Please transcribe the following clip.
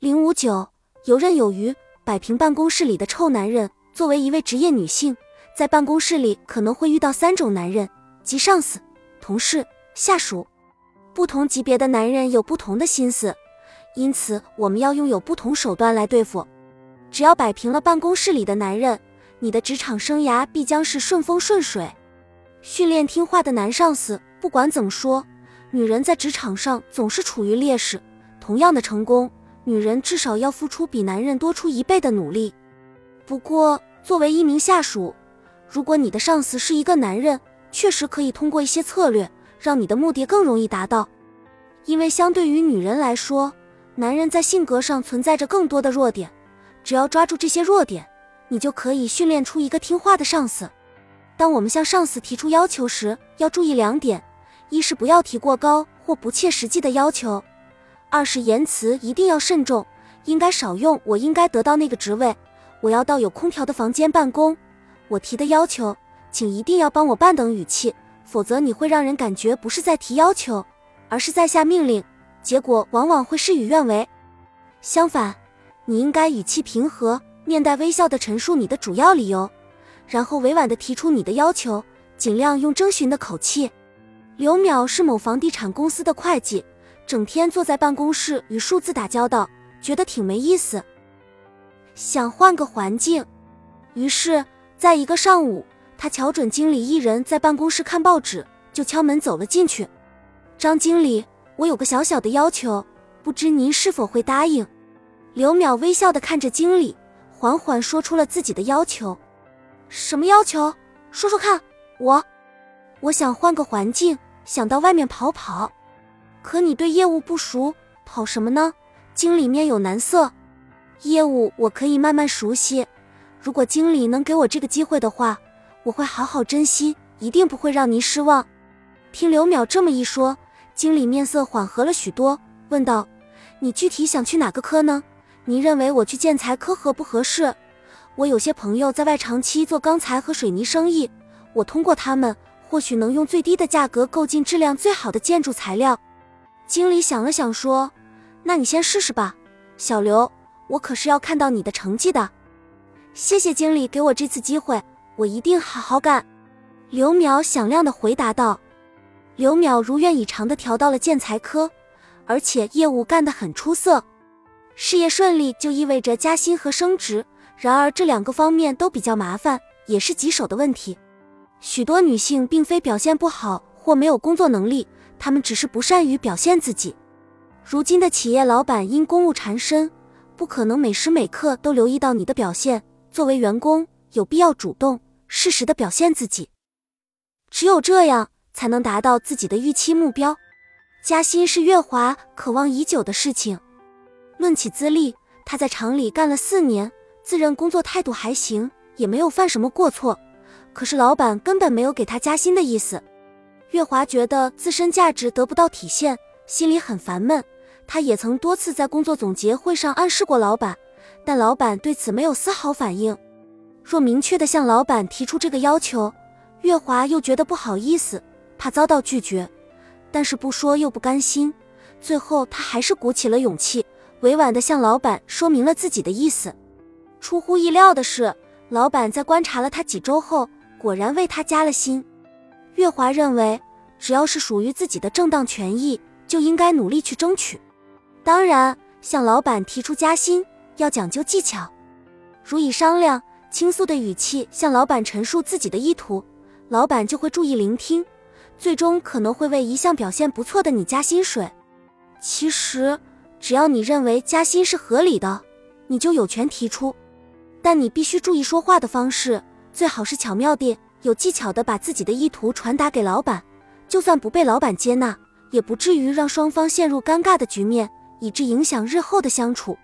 零五九游刃有余，摆平办公室里的臭男人。作为一位职业女性，在办公室里可能会遇到三种男人，即上司、同事、下属。不同级别的男人有不同的心思，因此我们要拥有不同手段来对付。只要摆平了办公室里的男人，你的职场生涯必将是顺风顺水。训练听话的男上司，不管怎么说，女人在职场上总是处于劣势。同样的成功，女人至少要付出比男人多出一倍的努力。不过，作为一名下属，如果你的上司是一个男人，确实可以通过一些策略，让你的目的更容易达到。因为相对于女人来说，男人在性格上存在着更多的弱点。只要抓住这些弱点，你就可以训练出一个听话的上司。当我们向上司提出要求时，要注意两点：一是不要提过高或不切实际的要求；二是言辞一定要慎重，应该少用“我应该得到那个职位”“我要到有空调的房间办公”“我提的要求，请一定要帮我办”等语气，否则你会让人感觉不是在提要求，而是在下命令，结果往往会事与愿违。相反，你应该语气平和，面带微笑地陈述你的主要理由，然后委婉地提出你的要求，尽量用征询的口气。刘淼是某房地产公司的会计，整天坐在办公室与数字打交道，觉得挺没意思，想换个环境。于是，在一个上午，他瞧准经理一人在办公室看报纸，就敲门走了进去。张经理，我有个小小的要求，不知您是否会答应？刘淼微笑地看着经理，缓缓说出了自己的要求：“什么要求？说说看。”我，我想换个环境，想到外面跑跑。可你对业务不熟，跑什么呢？经理面有难色。业务我可以慢慢熟悉。如果经理能给我这个机会的话，我会好好珍惜，一定不会让您失望。听刘淼这么一说，经理面色缓和了许多，问道：“你具体想去哪个科呢？”您认为我去建材科合不合适？我有些朋友在外长期做钢材和水泥生意，我通过他们或许能用最低的价格购进质量最好的建筑材料。经理想了想说：“那你先试试吧，小刘，我可是要看到你的成绩的。”谢谢经理给我这次机会，我一定好好干。”刘淼响亮地回答道。刘淼如愿以偿地调到了建材科，而且业务干得很出色。事业顺利就意味着加薪和升职，然而这两个方面都比较麻烦，也是棘手的问题。许多女性并非表现不好或没有工作能力，他们只是不善于表现自己。如今的企业老板因公务缠身，不可能每时每刻都留意到你的表现。作为员工，有必要主动、适时的表现自己，只有这样才能达到自己的预期目标。加薪是月华渴望已久的事情。论起资历，他在厂里干了四年，自认工作态度还行，也没有犯什么过错。可是老板根本没有给他加薪的意思。月华觉得自身价值得不到体现，心里很烦闷。他也曾多次在工作总结会上暗示过老板，但老板对此没有丝毫反应。若明确的向老板提出这个要求，月华又觉得不好意思，怕遭到拒绝。但是不说又不甘心，最后他还是鼓起了勇气。委婉地向老板说明了自己的意思。出乎意料的是，老板在观察了他几周后，果然为他加了薪。月华认为，只要是属于自己的正当权益，就应该努力去争取。当然，向老板提出加薪要讲究技巧，如以商量、倾诉的语气向老板陈述自己的意图，老板就会注意聆听，最终可能会为一向表现不错的你加薪水。其实。只要你认为加薪是合理的，你就有权提出，但你必须注意说话的方式，最好是巧妙地、有技巧地把自己的意图传达给老板。就算不被老板接纳，也不至于让双方陷入尴尬的局面，以致影响日后的相处。